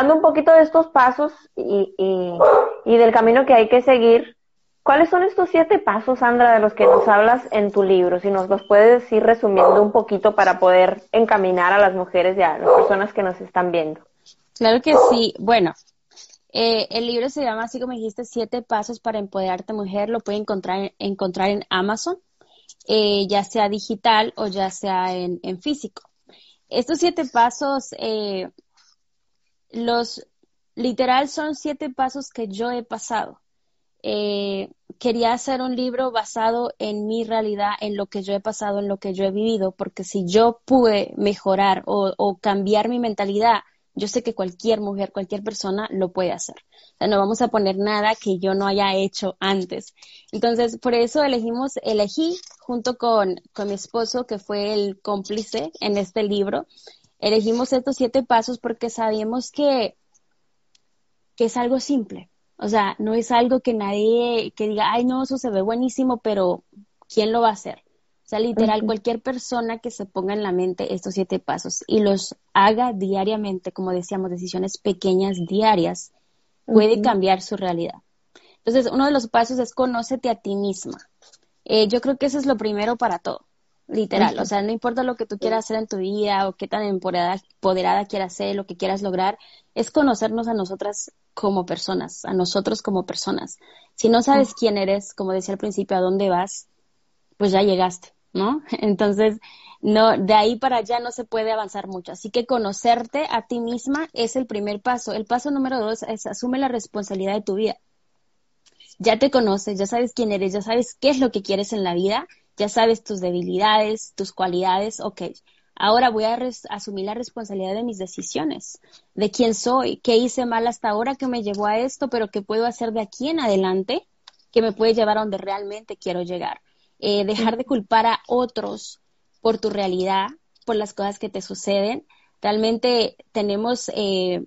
hablando un poquito de estos pasos y, y, del camino que hay que seguir, ¿cuáles son estos siete pasos, Sandra, de los que nos hablas en tu libro? Si nos los puedes ir resumiendo un poquito para poder encaminar a las mujeres y a las personas que nos están viendo. Claro que sí. Bueno, eh, el libro se llama, así como dijiste, Siete Pasos para Empoderarte Mujer. Lo pueden encontrar, encontrar en Amazon, eh, ya sea digital o ya sea en, físico. Estos siete pasos, eh, los literal son siete pasos que yo he pasado. Eh, quería hacer un libro basado en mi realidad, en lo que yo he pasado, en lo que yo he vivido, porque si yo pude mejorar o, cambiar mi mentalidad, yo sé que cualquier mujer, cualquier persona lo puede hacer. O sea, no vamos a poner nada que yo no haya hecho antes. Entonces, por eso elegimos, elegí junto con, con mi esposo, que fue el cómplice en este libro, elegimos estos siete pasos porque sabíamos que, que es algo simple. O sea, no es algo que nadie, que diga, ay, no, eso se ve buenísimo, pero ¿quién lo va a hacer? sea, literal, cualquier persona que se ponga en la mente estos siete pasos y los haga diariamente, como decíamos, decisiones pequeñas diarias, puede cambiar su realidad. Entonces, uno de los pasos es conócete a ti misma. Eh, yo creo que eso es lo primero para todo, literal. O sea, no importa lo que tú quieras hacer en tu vida o qué tan empoderada, empoderada quieras ser, lo que quieras lograr, es conocernos a nosotras como personas, a nosotros como personas. Si no sabes quién eres, como decía al principio, a dónde vas, pues ya llegaste. ¿no? Entonces, no, de ahí para allá no se puede avanzar mucho. Así que conocerte a ti misma es el primer paso. El paso número dos es asume la responsabilidad de tu vida. Ya te conoces, ya sabes quién eres, ya sabes qué es lo que quieres en la vida, ya sabes tus debilidades, tus cualidades, ok. Ahora voy a asumir la responsabilidad de mis decisiones, de quién soy, qué hice mal hasta ahora que me llevó a esto, pero qué puedo hacer de aquí en adelante que me puede llevar a donde realmente quiero llegar. Eh, dejar de culpar a otros por tu realidad, por las cosas que te suceden. Realmente tenemos, eh,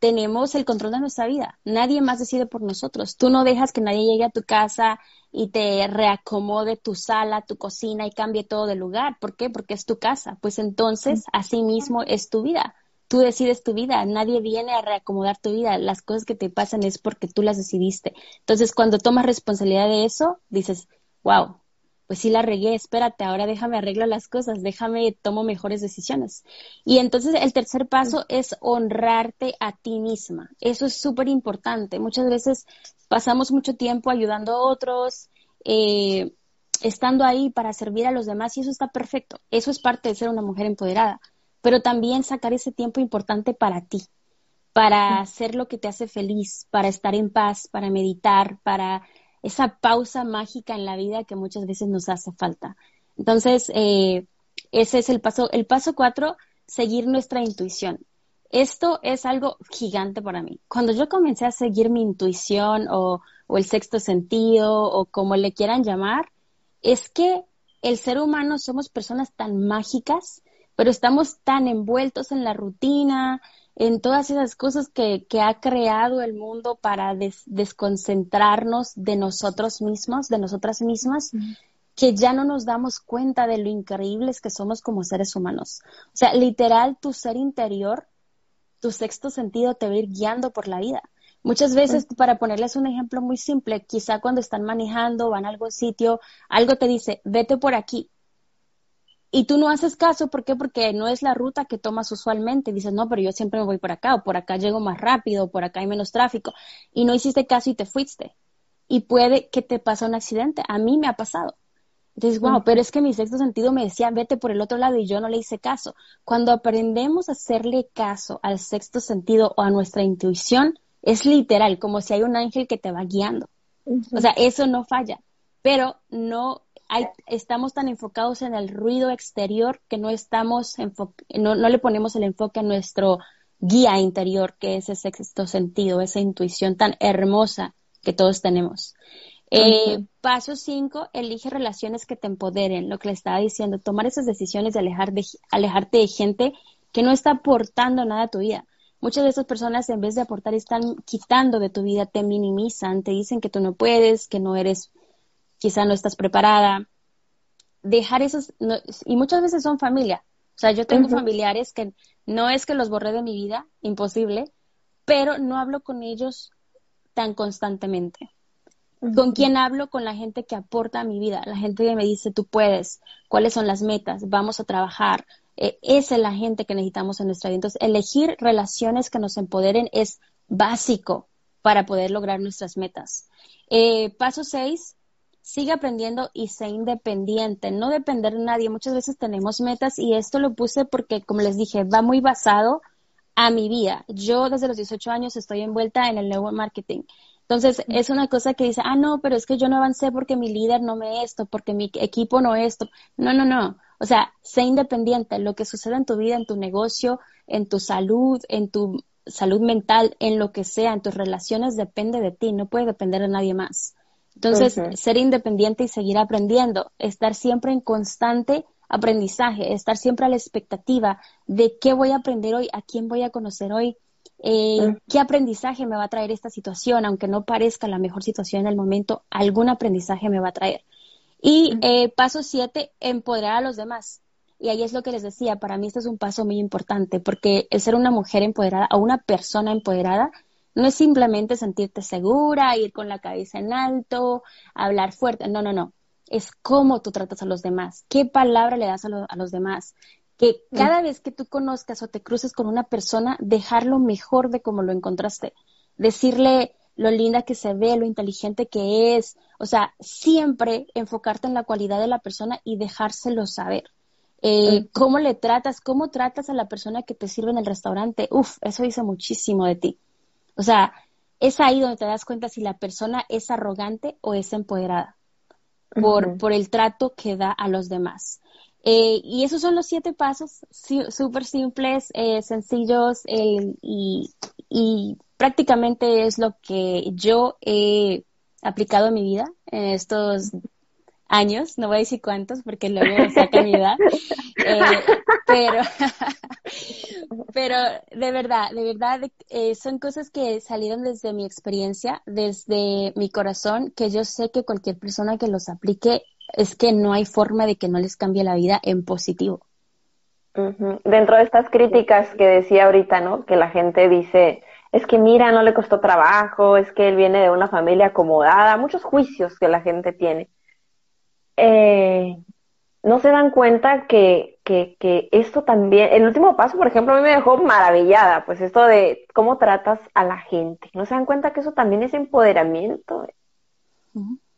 tenemos el control de nuestra vida. Nadie más decide por nosotros. Tú no dejas que nadie llegue a tu casa y te reacomode tu sala, tu cocina y cambie todo de lugar. ¿Por qué? Porque es tu casa. Pues entonces, así mismo es tu vida. Tú decides tu vida, nadie viene a reacomodar tu vida. Las cosas que te pasan es porque tú las decidiste. Entonces, cuando tomas responsabilidad de eso, dices, wow, pues sí la regué, espérate, ahora déjame arreglo las cosas, déjame tomo mejores decisiones. Y entonces el tercer paso es honrarte a ti misma. Eso es súper importante. Muchas veces pasamos mucho tiempo ayudando a otros, eh, estando ahí para servir a los demás y eso está perfecto. Eso es parte de ser una mujer empoderada. Pero también sacar ese tiempo importante para ti, para hacer lo que te hace feliz, para estar en paz, para meditar, para esa pausa mágica en la vida que muchas veces nos hace falta. Entonces, eh, ese es el paso. El paso cuatro, seguir nuestra intuición. Esto es algo gigante para mí. Cuando yo comencé a seguir mi intuición o, o el sexto sentido o como le quieran llamar, es que el ser humano somos personas tan mágicas, pero estamos tan envueltos en la rutina, en todas esas cosas que, que ha creado el mundo para desconcentrarnos de nosotros mismos, de nosotras mismas, que ya no nos damos cuenta de lo increíbles que somos como seres humanos. O sea, literal, tu ser interior, tu sexto sentido te va a ir guiando por la vida. Muchas veces, para ponerles un ejemplo muy simple, quizá cuando están manejando, van a algún sitio, algo te dice, vete por aquí, y tú no haces caso, ¿por qué? Porque no es la ruta que tomas usualmente. Dices, no, pero yo siempre me voy por acá, o por acá llego más rápido, o por acá hay menos tráfico. Y no hiciste caso y te fuiste. Y puede que te pase un accidente. A mí me ha pasado. Entonces, wow, pero es que mi sexto sentido me decía, vete por el otro lado y yo no le hice caso. Cuando aprendemos a hacerle caso al sexto sentido o a nuestra intuición, es literal, como si hay un ángel que te va guiando. O sea, eso no falla, pero no estamos tan enfocados en el ruido exterior que no estamos no, no le ponemos el enfoque a nuestro guía interior, que es ese sexto sentido, esa intuición tan hermosa que todos tenemos. Eh, paso cinco, elige relaciones que te empoderen, lo que le estaba diciendo, tomar esas decisiones de, alejar de alejarte de gente que no está aportando nada a tu vida. Muchas de esas personas en vez de aportar están quitando de tu vida, te minimizan, te dicen que tú no puedes, que no eres quizá no estás preparada. Dejar esos, y muchas veces son familia. O sea, yo tengo familiares que No es que los borré de mi vida, imposible, pero no hablo con ellos tan constantemente. ¿Con quién hablo? Con la gente que aporta a mi vida, la gente que me dice, tú puedes, cuáles son las metas, vamos a trabajar. Eh, esa es la gente que necesitamos en nuestra vida. Entonces, elegir relaciones que nos empoderen es básico para poder lograr nuestras metas. Eh, paso seis, sigue aprendiendo y sé independiente, no depender de nadie. Muchas veces tenemos metas y esto lo puse porque, como les dije, va muy basado a mi vida. Yo desde los 18 años estoy envuelta en el nuevo marketing entonces, es una cosa que dice, ah, no, pero es que yo no avancé porque mi líder no me esto, porque mi equipo no esto. No, no, no. O sea, sé independiente. Lo que suceda en tu vida, en tu negocio, en tu salud, en tu salud mental, en lo que sea, en tus relaciones, depende de ti. No puede depender de nadie más. Entonces, ser independiente y seguir aprendiendo, estar siempre en constante aprendizaje, estar siempre a la expectativa de qué voy a aprender hoy, a quién voy a conocer hoy, eh, ¿Qué aprendizaje me va a traer esta situación? Aunque no parezca la mejor situación en el momento, algún aprendizaje me va a traer. Y eh, paso siete, empoderar a los demás. Y ahí es lo que les decía, para mí este es un paso muy importante, porque el ser una mujer empoderada o una persona empoderada no es simplemente sentirte segura, ir con la cabeza en alto, hablar fuerte, no, no, no. Es cómo tú tratas a los demás, qué palabra le das a los demás, que mm. cada vez que tú conozcas o te cruces con una persona, dejarlo mejor de como lo encontraste, decirle lo linda que se ve, lo inteligente que es, o sea, siempre enfocarte en la cualidad de la persona y dejárselo saber. Eh, mm. ¿Cómo le tratas? ¿Cómo tratas a la persona que te sirve en el restaurante? Uf, eso dice muchísimo de ti. O sea, es ahí donde te das cuenta si la persona es arrogante o es empoderada por, por el trato que da a los demás. Eh, y esos son los siete pasos, súper simples, eh, sencillos y, y, prácticamente es lo que yo he aplicado en mi vida en estos años, no voy a decir cuántos porque luego saca mi edad, eh, pero, pero de verdad, de verdad son cosas que salieron desde mi experiencia, desde mi corazón, que yo sé que cualquier persona que los aplique es que no hay forma de que no les cambie la vida en positivo. Dentro de estas críticas que decía ahorita, ¿no? Que la gente dice, es que mira, no le costó trabajo, es que él viene de una familia acomodada, muchos juicios que la gente tiene. Eh, no se dan cuenta que, que, que, esto también, el último paso, por ejemplo, a mí me dejó maravillada, pues esto de cómo tratas a la gente. No se dan cuenta que eso también es empoderamiento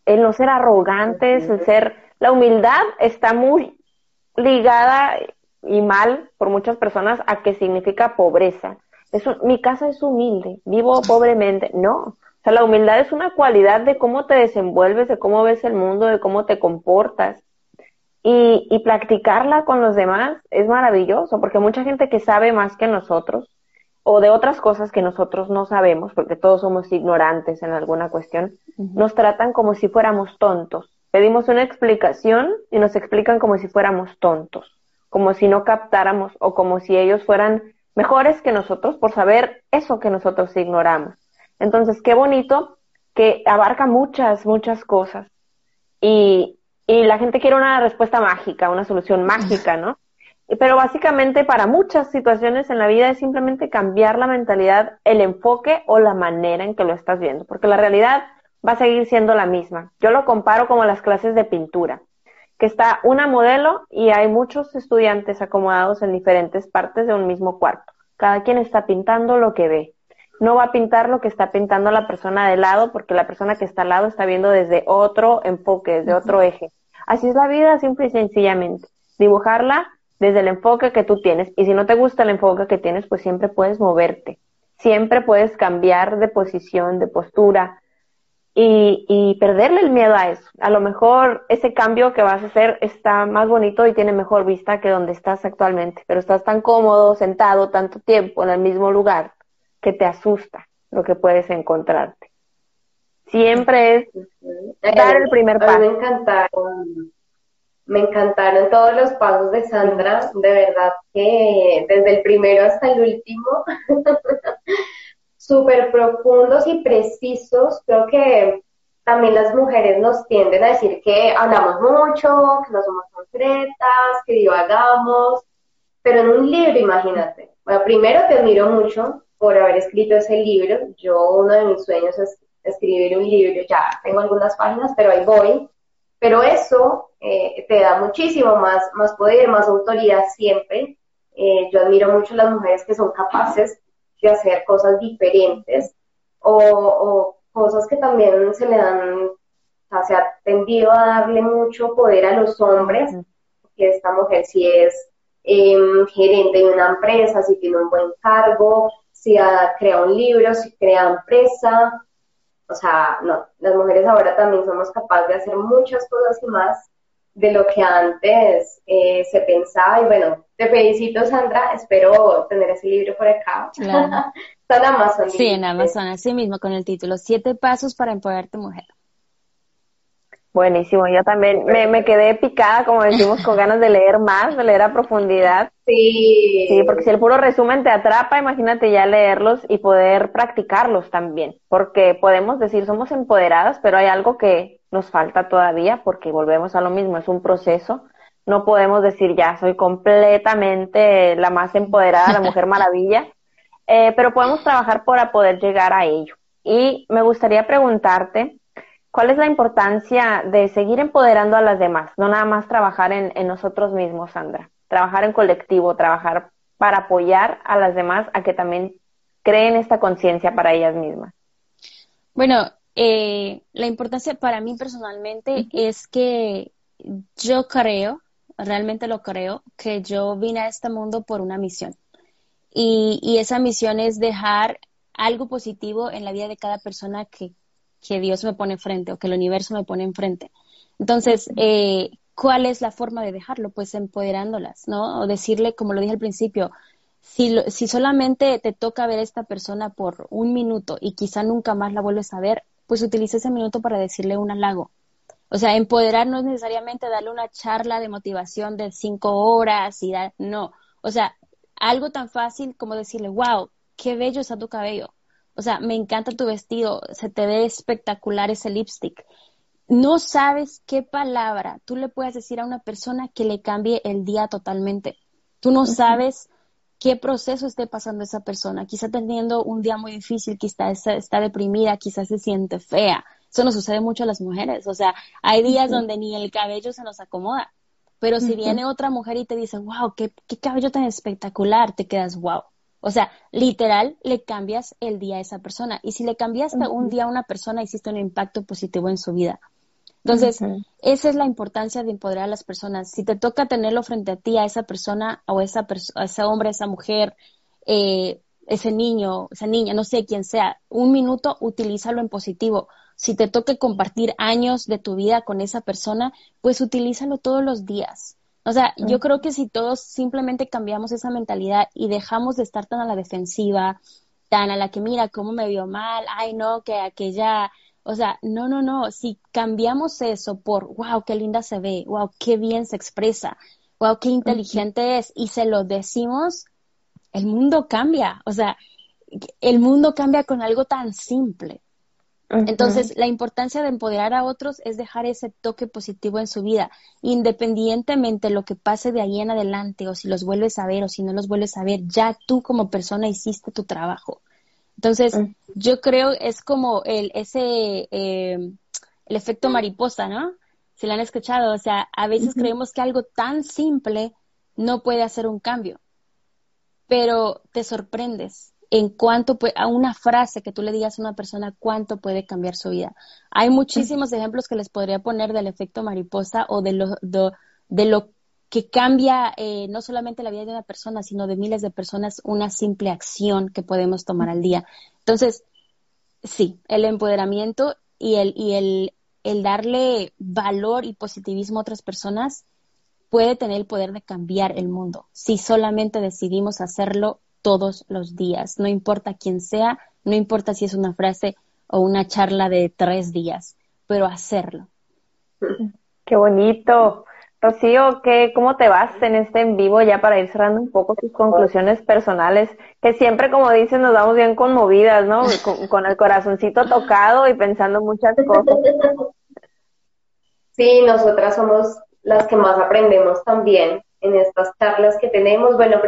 el no ser arrogantes, el ser, la humildad está muy ligada y mal por muchas personas a que significa pobreza. Eso, mi casa es humilde, vivo pobremente. No, o sea, la humildad es una cualidad de cómo te desenvuelves, de cómo ves el mundo, de cómo te comportas. Y, y practicarla con los demás es maravilloso, porque mucha gente que sabe más que nosotros, o de otras cosas que nosotros no sabemos, porque todos somos ignorantes en alguna cuestión, nos tratan como si fuéramos tontos. Pedimos una explicación y nos explican como si fuéramos tontos, como si no captáramos o como si ellos fueran mejores que nosotros por saber eso que nosotros ignoramos. Entonces, qué bonito que abarca muchas, muchas cosas. Y, y la gente quiere una respuesta mágica, una solución mágica, ¿no? Pero básicamente para muchas situaciones en la vida es simplemente cambiar la mentalidad, el enfoque o la manera en que lo estás viendo, porque la realidad va a seguir siendo la misma. Yo lo comparo como las clases de pintura, que está una modelo y hay muchos estudiantes acomodados en diferentes partes de un mismo cuarto. Cada quien está pintando lo que ve. No va a pintar lo que está pintando la persona de lado, porque la persona que está al lado está viendo desde otro enfoque, desde otro eje. Así es la vida, simple y sencillamente. Dibujarla desde el enfoque que tú tienes. Y si no te gusta el enfoque que tienes, pues siempre puedes moverte, siempre puedes cambiar de posición, de postura y, y perderle el miedo a eso. A lo mejor ese cambio que vas a hacer está más bonito y tiene mejor vista que donde estás actualmente, pero estás tan cómodo, sentado tanto tiempo en el mismo lugar que te asusta lo que puedes encontrarte. Siempre es dar el primer paso. me me encantaron todos los pasos de Sandra, de verdad que desde el primero hasta el último, súper profundos y precisos. Creo que también las mujeres nos tienden a decir que hablamos mucho, que no somos concretas, que divagamos, pero en un libro, imagínate, Bueno, primero te admiro mucho por haber escrito ese libro. Yo, uno de mis sueños es escribir un libro. Ya tengo algunas páginas, pero ahí voy. Pero eso eh, te da muchísimo más, más poder, más autoridad siempre. Eh, yo admiro mucho a las mujeres que son capaces de hacer cosas diferentes o, o cosas que también se le dan, o sea, se ha tendido a darle mucho poder a los hombres, que esta mujer si es eh, gerente de una empresa, si tiene un buen cargo, si ha, crea un libro, si crea empresa, o sea, no, las mujeres ahora también somos capaces de hacer muchas cosas y más de lo que antes eh, se pensaba. Y bueno, te felicito, Sandra. Espero tener ese libro por acá. Claro. Está en Amazon. Sí, en Amazon, así mismo, con el título Siete Pasos para Empoderarte Mujer. Buenísimo, yo también me, me, quedé picada, como decimos, con ganas de leer más, de leer a profundidad. Sí. Sí, porque si el puro resumen te atrapa, imagínate ya leerlos y poder practicarlos también, porque podemos decir somos empoderadas, pero hay algo que nos falta todavía, porque volvemos a lo mismo, es un proceso. No podemos decir ya soy completamente la más empoderada, la mujer maravilla, eh, pero podemos trabajar para poder llegar a ello. Y me gustaría preguntarte, ¿Cuál es la importancia de seguir empoderando a las demás? No nada más trabajar en, nosotros mismos, Sandra. Trabajar en colectivo, trabajar para apoyar a las demás a que también creen esta conciencia para ellas mismas. Bueno, eh, la importancia para mí personalmente es que yo creo, realmente lo creo, que yo vine a este mundo por una misión. Y, y esa misión es dejar algo positivo en la vida de cada persona que, que Dios me pone enfrente o que el universo me pone enfrente. Entonces, eh, ¿cuál es la forma de dejarlo? Pues empoderándolas, ¿no? O decirle, como lo dije al principio, si, si solamente te toca ver a esta persona por un minuto y quizá nunca más la vuelves a ver, pues utiliza ese minuto para decirle un halago. O sea, empoderar no es necesariamente darle una charla de motivación de cinco horas y dar, no. O sea, algo tan fácil como decirle, wow, qué bello está tu cabello o sea, me encanta tu vestido, se te ve espectacular ese lipstick. No sabes qué palabra tú le puedes decir a una persona que le cambie el día totalmente. Tú no sabes qué proceso esté pasando esa persona. Quizá teniendo un día muy difícil, quizá está, deprimida, quizás se siente fea. Eso nos sucede mucho a las mujeres. O sea, hay días donde ni el cabello se nos acomoda. Pero si viene otra mujer y te dice, wow, qué, qué cabello tan espectacular, te quedas, wow. O sea, literal, le cambias el día a esa persona. Y si le cambiaste un día a una persona, hiciste un impacto positivo en su vida. Entonces, esa es la importancia de empoderar a las personas. Si te toca tenerlo frente a ti, a esa persona o a, esa a ese hombre, a esa mujer, eh, ese niño, esa niña, no sé quién sea, un minuto, utilízalo en positivo. Si te toca compartir años de tu vida con esa persona, pues utilízalo todos los días. O sea, yo creo que si todos simplemente cambiamos esa mentalidad y dejamos de estar tan a la defensiva, tan a la que mira cómo me vio mal, ay no, que aquella, o sea, no, no, no, si cambiamos eso por, wow, qué linda se ve, wow, qué bien se expresa, wow, qué inteligente es, y se lo decimos, el mundo cambia, o sea, el mundo cambia con algo tan simple. Entonces, la importancia de empoderar a otros es dejar ese toque positivo en su vida, independientemente de lo que pase de ahí en adelante, o si los vuelves a ver o si no los vuelves a ver, ya tú como persona hiciste tu trabajo. Entonces, yo creo es como el, ese, eh, el efecto mariposa, ¿no? Si lo han escuchado, o sea, a veces creemos que algo tan simple no puede hacer un cambio, pero te sorprendes en cuánto puede, a una frase que tú le digas a una persona cuánto puede cambiar su vida. Hay muchísimos ejemplos que les podría poner del efecto mariposa o de lo, de, lo que cambia eh, no solamente la vida de una persona, sino de miles de personas, una simple acción que podemos tomar al día. Entonces, sí, el empoderamiento y el, y el, el darle valor y positivismo a otras personas puede tener el poder de cambiar el mundo si solamente decidimos hacerlo todos los días, no importa quién sea, no importa si es una frase o una charla de tres días, pero hacerlo. Qué bonito. Rocío, ¿qué, ¿cómo te vas en este en vivo ya para ir cerrando un poco tus conclusiones personales? Que siempre, como dices, nos vamos bien conmovidas, ¿no? Con, con el corazoncito tocado y pensando muchas cosas. Sí, nosotras somos las que más aprendemos también en estas charlas que tenemos. Bueno,